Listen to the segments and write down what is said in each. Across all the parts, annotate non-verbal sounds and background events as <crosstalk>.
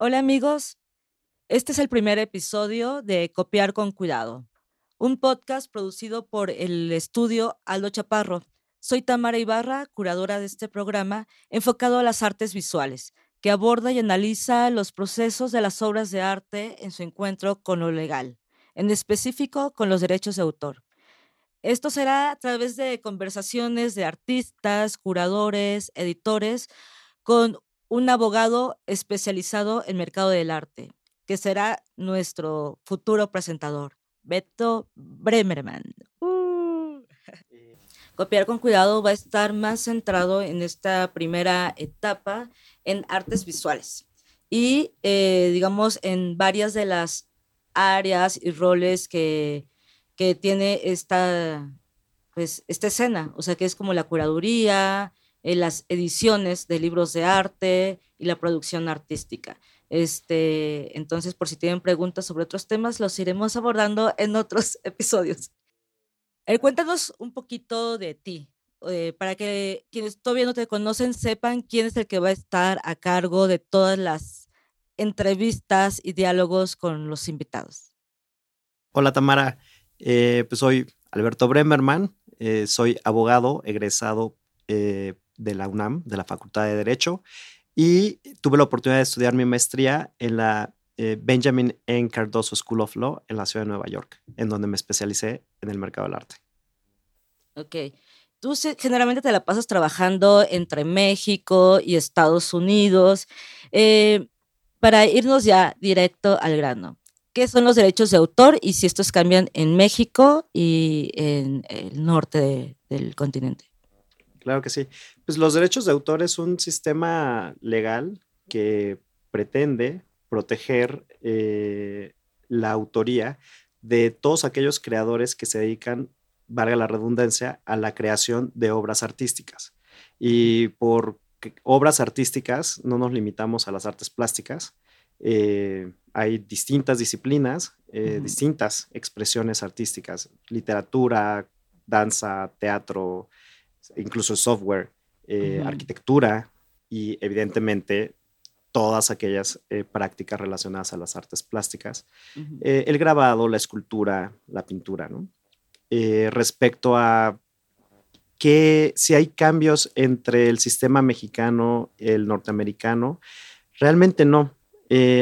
Hola amigos, este es el primer episodio de Copiar con Cuidado, un podcast producido por el estudio Aldo Chaparro. Soy Tamara Ibarra, curadora de este programa enfocado a las artes visuales, que aborda y analiza los procesos de las obras de arte en su encuentro con lo legal, en específico con los derechos de autor. Esto será a través de conversaciones de artistas, curadores, editores, con un abogado especializado en mercado del arte, que será nuestro futuro presentador, Beto Bremerman. Uh. <laughs> Copiar con cuidado va a estar más centrado en esta primera etapa en artes visuales y, eh, digamos, en varias de las áreas y roles que, que tiene esta, pues, esta escena, o sea, que es como la curaduría, en las ediciones de libros de arte y la producción artística. Este, entonces, por si tienen preguntas sobre otros temas, los iremos abordando en otros <laughs> episodios. Eh, cuéntanos un poquito de ti, eh, para que quienes todavía no te conocen sepan quién es el que va a estar a cargo de todas las entrevistas y diálogos con los invitados. Hola Tamara, eh, pues soy Alberto Bremerman, soy abogado egresado de la UNAM, de la Facultad de Derecho, y tuve la oportunidad de estudiar mi maestría en la eh, Benjamin N. Cardoso School of Law en la ciudad de Nueva York, en donde me especialicé en el mercado del arte. Ok. Tú generalmente te la pasas trabajando entre México y Estados Unidos. Eh, para irnos ya directo al grano, ¿qué son los derechos de autor y si estos cambian en México y en el norte del continente? Claro que sí. Pues los derechos de autor es un sistema legal que pretende proteger eh, la autoría de todos aquellos creadores que se dedican, valga la redundancia, a la creación de obras artísticas. Y por obras artísticas no nos limitamos a las artes plásticas. Eh, hay distintas disciplinas, eh, distintas expresiones artísticas, literatura, danza, teatro, incluso software, eh, arquitectura y evidentemente todas aquellas eh, prácticas relacionadas a las artes plásticas, eh, el grabado, la escultura, la pintura, ¿no? respecto a que si hay cambios entre el sistema mexicano y el norteamericano, realmente no.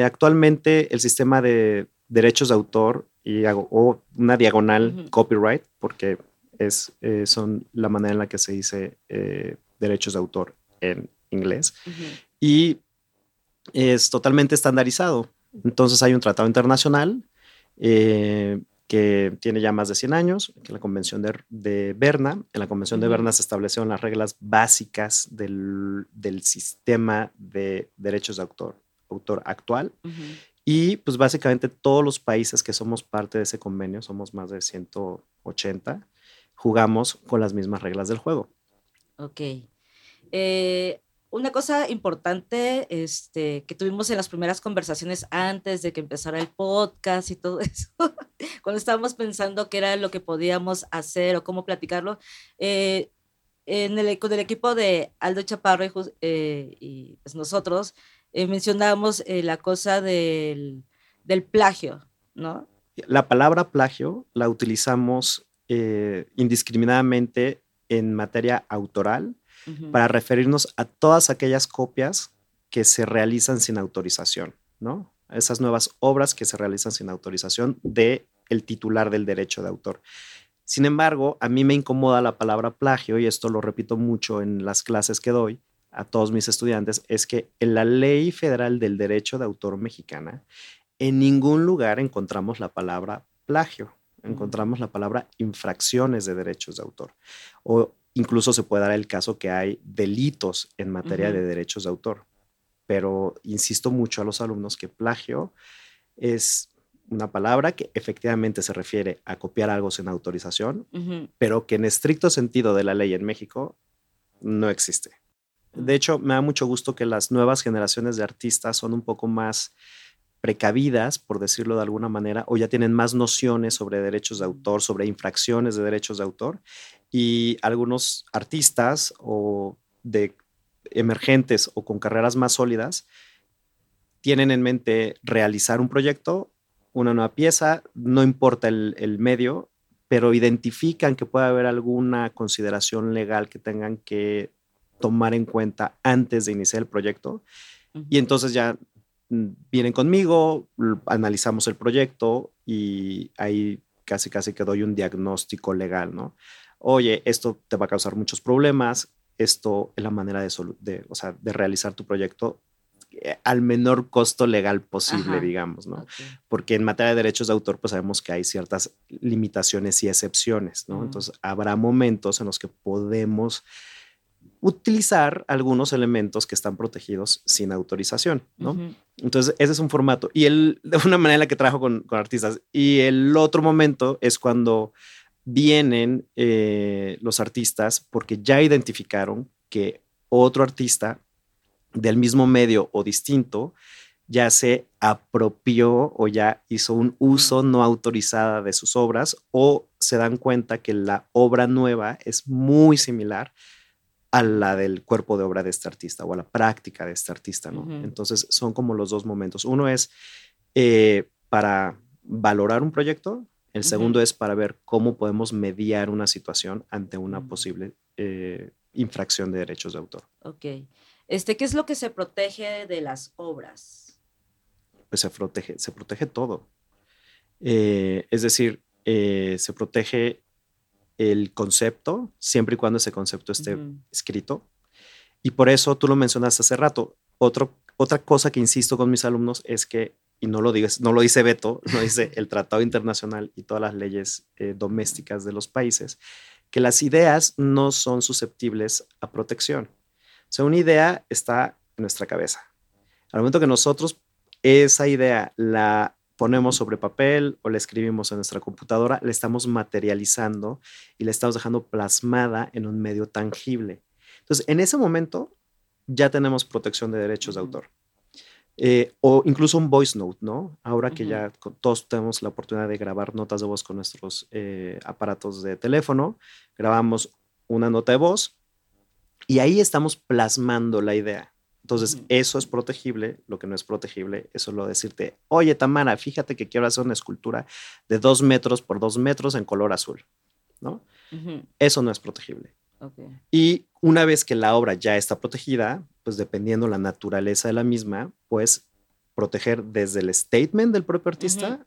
actualmente el sistema de derechos de autor y o una diagonal copyright, porque es, eh, son la manera en la que se dice eh, derechos de autor en inglés. Y es totalmente estandarizado. Entonces hay un tratado internacional eh, que tiene ya más de 100 años, que es la Convención de, Berna. En la Convención de Berna se establecieron las reglas básicas del, sistema de derechos de autor, autor actual. Y pues básicamente todos los países que somos parte de ese convenio, somos más de 180, jugamos con las mismas reglas del juego. Ok. Eh, una cosa importante este, que tuvimos en las primeras conversaciones antes de que empezara el podcast y todo <laughs> eso, cuando estábamos pensando qué era lo que podíamos hacer o cómo platicarlo, eh, en el, con el equipo de Aldo Chaparro y, eh, pues nosotros mencionábamos la cosa del, del plagio, ¿no? La palabra plagio la utilizamos eh, indiscriminadamente en materia autoral para referirnos a todas aquellas copias que se realizan sin autorización, ¿no? Esas nuevas obras que se realizan sin autorización de el titular del derecho de autor. Sin embargo, a mí me incomoda la palabra plagio y esto lo repito mucho en las clases que doy a todos mis estudiantes, es que en la ley federal del derecho de autor mexicana, en ningún lugar encontramos la palabra plagio encontramos la palabra infracciones de derechos de autor. O incluso se puede dar el caso que hay delitos en materia de derechos de autor. Pero insisto mucho a los alumnos que plagio es una palabra que efectivamente se refiere a copiar algo sin autorización, pero que en estricto sentido de la ley en México no existe. De hecho, me da mucho gusto que las nuevas generaciones de artistas son un poco más precavidas, por decirlo de alguna manera, o ya tienen más nociones sobre derechos de autor, sobre infracciones de derechos de autor, y algunos artistas o de emergentes o con carreras más sólidas tienen en mente realizar un proyecto, una nueva pieza, no importa el, el medio, pero identifican que puede haber alguna consideración legal que tengan que tomar en cuenta antes de iniciar el proyecto. Y entonces ya vienen conmigo, analizamos el proyecto y ahí casi casi que doy un diagnóstico legal, ¿no? Oye, esto te va a causar muchos problemas, esto es la manera de, de, o sea, de realizar tu proyecto eh, al menor costo legal posible, digamos, ¿no? Porque en materia de derechos de autor, pues sabemos que hay ciertas limitaciones y excepciones, ¿no? Entonces, habrá momentos en los que podemos utilizar algunos elementos que están protegidos sin autorización, ¿no? Entonces, ese es un formato. Y el, de una manera en la que trabajo con, con artistas. Y el otro momento es cuando vienen eh, los artistas porque ya identificaron que otro artista del mismo medio o distinto ya se apropió o ya hizo un uso no autorizada de sus obras o se dan cuenta que la obra nueva es muy similar a la del cuerpo de obra de este artista o a la práctica de este artista, ¿no? Entonces son como los dos momentos. Uno es eh, para valorar un proyecto, el segundo es para ver cómo podemos mediar una situación ante una mm. posible eh, infracción de derechos de autor. Ok. Este, ¿Qué es lo que se protege de las obras? Pues se protege, se protege todo. Eh, es decir, se protege el concepto siempre y cuando ese concepto esté escrito. Y por eso tú lo mencionaste hace rato. Otro, otra cosa que insisto con mis alumnos es que, y no lo, digas, no lo dice Beto, lo dice <laughs> el Tratado Internacional y todas las leyes eh, domésticas de los países, que las ideas no son susceptibles a protección. O sea, una idea está en nuestra cabeza. Al momento que nosotros esa idea la ponemos sobre papel o la escribimos en nuestra computadora, la estamos materializando y la estamos dejando plasmada en un medio tangible. Entonces, en ese momento ya tenemos protección de derechos de autor. Eh, o incluso un voice note, ¿no? Ahora que ya todos tenemos la oportunidad de grabar notas de voz con nuestros eh, aparatos de teléfono, grabamos una nota de voz, y ahí estamos plasmando la idea. Entonces, eso es protegible. Lo que no es protegible es solo decirte, oye, Tamara, fíjate que quiero hacer una escultura de dos metros por dos metros en color azul, ¿no? Eso no es protegible. Y una vez que la obra ya está protegida, pues dependiendo la naturaleza de la misma, pues proteger desde el statement del propio artista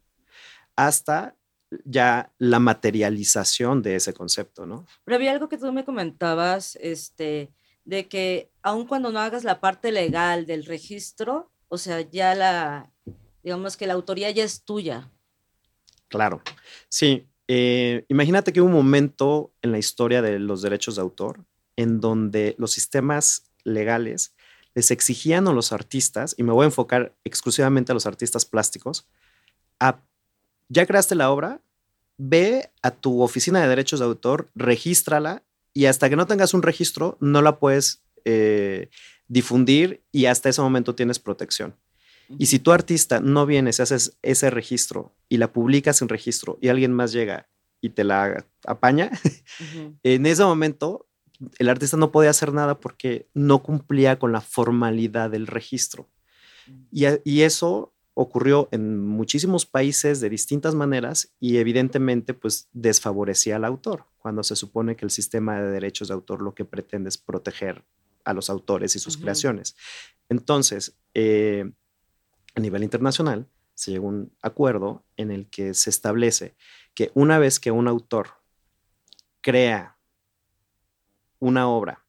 hasta ya la materialización de ese concepto, ¿no? Pero había algo que tú me comentabas, este, de que aun cuando no hagas la parte legal del registro, o sea, ya la, digamos que la autoría ya es tuya. Claro, sí. Eh, imagínate que hubo un momento en la historia de los derechos de autor en donde los sistemas legales les exigían a los artistas, y me voy a enfocar exclusivamente a los artistas plásticos, a ya creaste la obra, ve a tu oficina de derechos de autor, regístrala y hasta que no tengas un registro no la puedes eh, difundir y hasta ese momento tienes protección. Y si tu artista no vienes haces ese registro y la publicas en registro y alguien más llega y te la apaña, <laughs> en ese momento el artista no podía hacer nada porque no cumplía con la formalidad del registro. Y, y eso ocurrió en muchísimos países de distintas maneras y evidentemente pues desfavorecía al autor, cuando se supone que el sistema de derechos de autor lo que pretende es proteger a los autores y sus creaciones. Entonces, eh, a nivel internacional, se llegó a un acuerdo en el que se establece que una vez que un autor crea una obra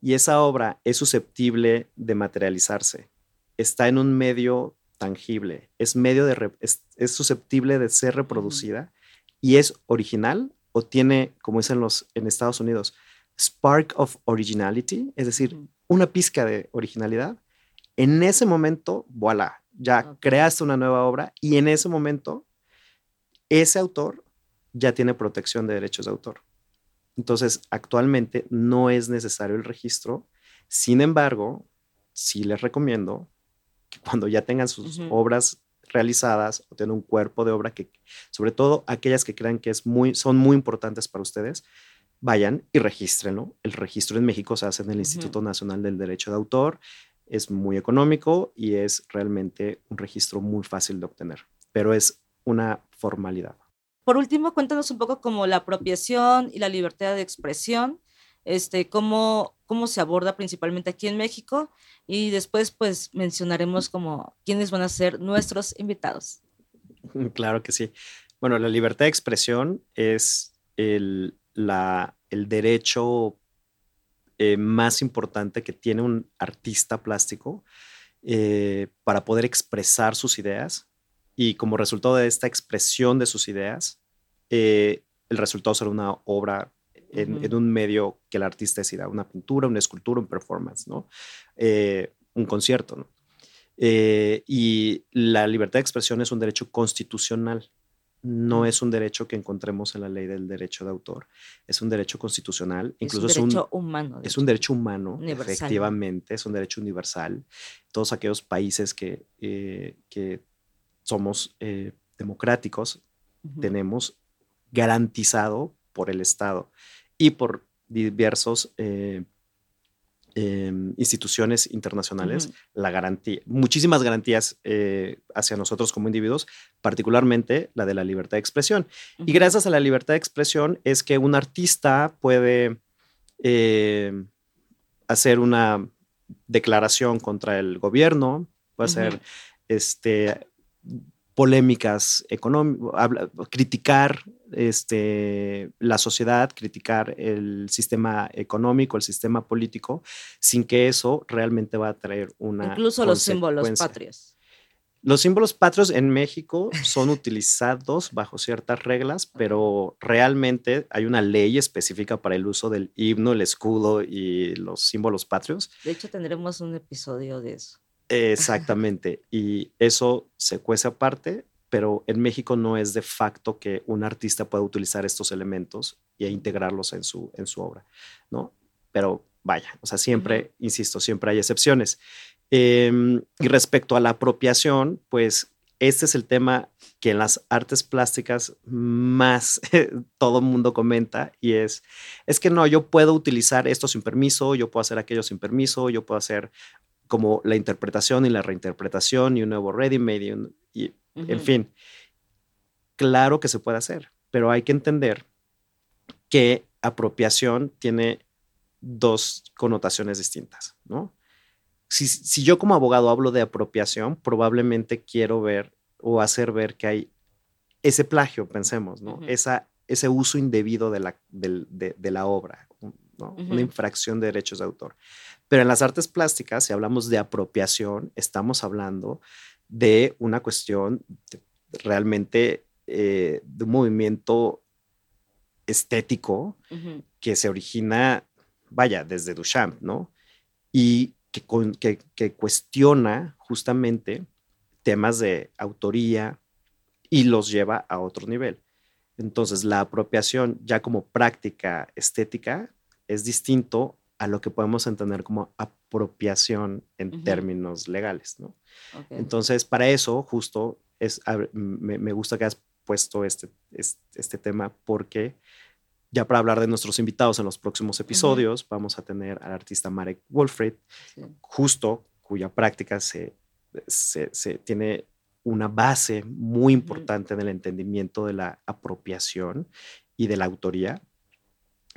y esa obra es susceptible de materializarse, está en un medio tangible, es medio de es, susceptible de ser reproducida y es original o tiene, como dicen los en Estados Unidos, spark of originality, es decir, una pizca de originalidad. En ese momento, voilà, ya creaste una nueva obra y en ese momento ese autor ya tiene protección de derechos de autor. Entonces, actualmente no es necesario el registro. Sin embargo, sí les recomiendo cuando ya tengan sus obras realizadas o tienen un cuerpo de obra que, sobre todo aquellas que crean que es muy, son muy importantes para ustedes, vayan y regístrenlo. El registro en México se hace en el Instituto Nacional del Derecho de Autor. es muy económico y es realmente un registro muy fácil de obtener, pero es una formalidad. Por último, cuéntanos un poco como la apropiación y la libertad de expresión, este, cómo, cómo se aborda principalmente aquí en México y después pues mencionaremos como quiénes van a ser nuestros invitados. <laughs> Claro que sí. Bueno, la libertad de expresión es el, la, el derecho eh, más importante que tiene un artista plástico eh, para poder expresar sus ideas y como resultado de esta expresión de sus ideas, eh, el resultado será una obra en, un medio que el artista decida, una pintura, una escultura, un performance, ¿no? un concierto, ¿no? y la libertad de expresión es un derecho constitucional no es un derecho que encontremos en la ley del derecho de autor, es un derecho constitucional, incluso es un derecho humano. Es un derecho humano, efectivamente, es un derecho universal. Todos aquellos países que, eh, que somos eh, democráticos tenemos garantizado por el Estado y por diversos eh, Em, instituciones internacionales la garantía, muchísimas garantías eh, hacia nosotros como individuos, particularmente la de la libertad de expresión. Y gracias a la libertad de expresión es que un artista puede eh, hacer una declaración contra el gobierno, puede hacer este, polémicas económicas, criticar este, la sociedad, criticar el sistema económico, el sistema político, sin que eso realmente va a traer una... Incluso los símbolos patrios. Los símbolos patrios en México son utilizados bajo ciertas reglas, pero realmente hay una ley específica para el uso del himno, el escudo y los símbolos patrios. De hecho, tendremos un episodio de eso. Exactamente. y eso se cuece aparte, pero en México no es de facto que un artista pueda utilizar estos elementos e integrarlos en su, en su obra, ¿no? Pero vaya, o sea, siempre, insisto, siempre hay excepciones. Em, y respecto a la apropiación, pues este es el tema que en las artes plásticas más <laughs> todo el mundo comenta y es, es que no, yo puedo utilizar esto sin permiso, yo puedo hacer aquello sin permiso, yo puedo hacer como la interpretación y la reinterpretación y un nuevo ready-made y, en fin, claro que se puede hacer, pero hay que entender que apropiación tiene dos connotaciones distintas, ¿no? Si, yo como abogado hablo de apropiación, probablemente quiero ver o hacer ver que hay ese plagio, pensemos, ¿no? Esa, ese uso indebido de la, de, la obra, ¿no? Una infracción de derechos de autor. Pero en las artes plásticas, si hablamos de apropiación, estamos hablando de una cuestión realmente eh, de un movimiento estético que se origina, vaya, desde Duchamp, ¿no? Y que, que, cuestiona justamente temas de autoría y los lleva a otro nivel. Entonces, la apropiación ya como práctica estética es distinto a lo que podemos entender como apropiación en términos legales, ¿no? Entonces, para eso, justo, es, me, gusta que has puesto este, este, tema porque ya para hablar de nuestros invitados en los próximos episodios, vamos a tener al artista Marek Wolfried, justo cuya práctica se, se, tiene una base muy importante en el entendimiento de la apropiación y de la autoría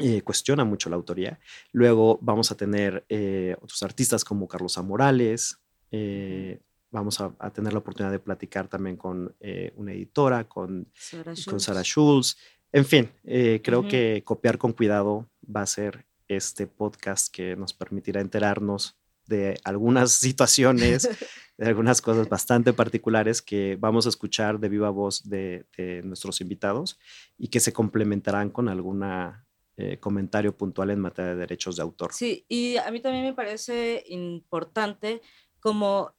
eh, cuestiona mucho la autoría. Luego vamos a tener eh, otros artistas como Carlos A. Morales. Eh, vamos a, tener la oportunidad de platicar también con una editora, con Sarah Schulz. En fin, creo que copiar con cuidado va a ser este podcast que nos permitirá enterarnos de algunas <laughs> situaciones, <laughs> de algunas cosas bastante particulares que vamos a escuchar de viva voz de nuestros invitados y que se complementarán con alguna eh, comentario puntual en materia de derechos de autor. Sí, y a mí también me parece importante como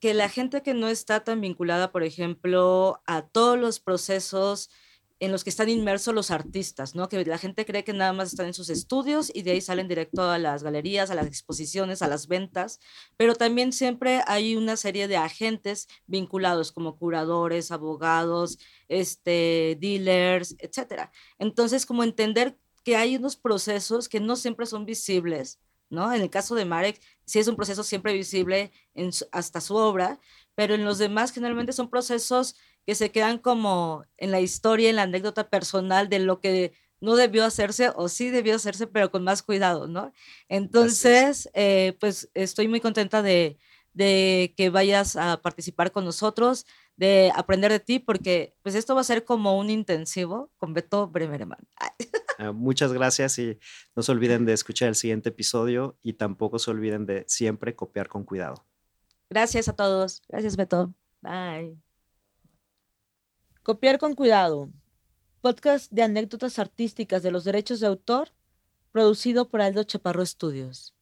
que la gente que no está tan vinculada, por ejemplo, a todos los procesos en los que están inmersos los artistas, ¿no? Que la gente cree que nada más están en sus estudios y de ahí salen directo a las galerías, a las exposiciones, a las ventas, pero también siempre hay una serie de agentes vinculados como curadores, abogados, este, dealers, etcétera. Entonces, como entender que hay unos procesos que no siempre son visibles ¿no? En el caso de Marek, sí es un proceso siempre visible en hasta su obra, pero en los demás generalmente son procesos que se quedan como en la historia, en la anécdota personal de lo que no debió hacerse o sí debió hacerse, pero con más cuidado, ¿no? Entonces, eh, pues estoy muy contenta de, de que vayas a participar con nosotros, de aprender de ti, porque pues esto va a ser como un intensivo con Beto Bremerman. Ah, muchas gracias y no se olviden de escuchar el siguiente episodio y tampoco se olviden de siempre copiar con cuidado. Gracias a todos. Gracias, Beto. Bye. Copiar con cuidado. Podcast de anécdotas artísticas de los derechos de autor, producido por Aldo Chaparro Estudios.